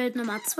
Welt Nummer 2.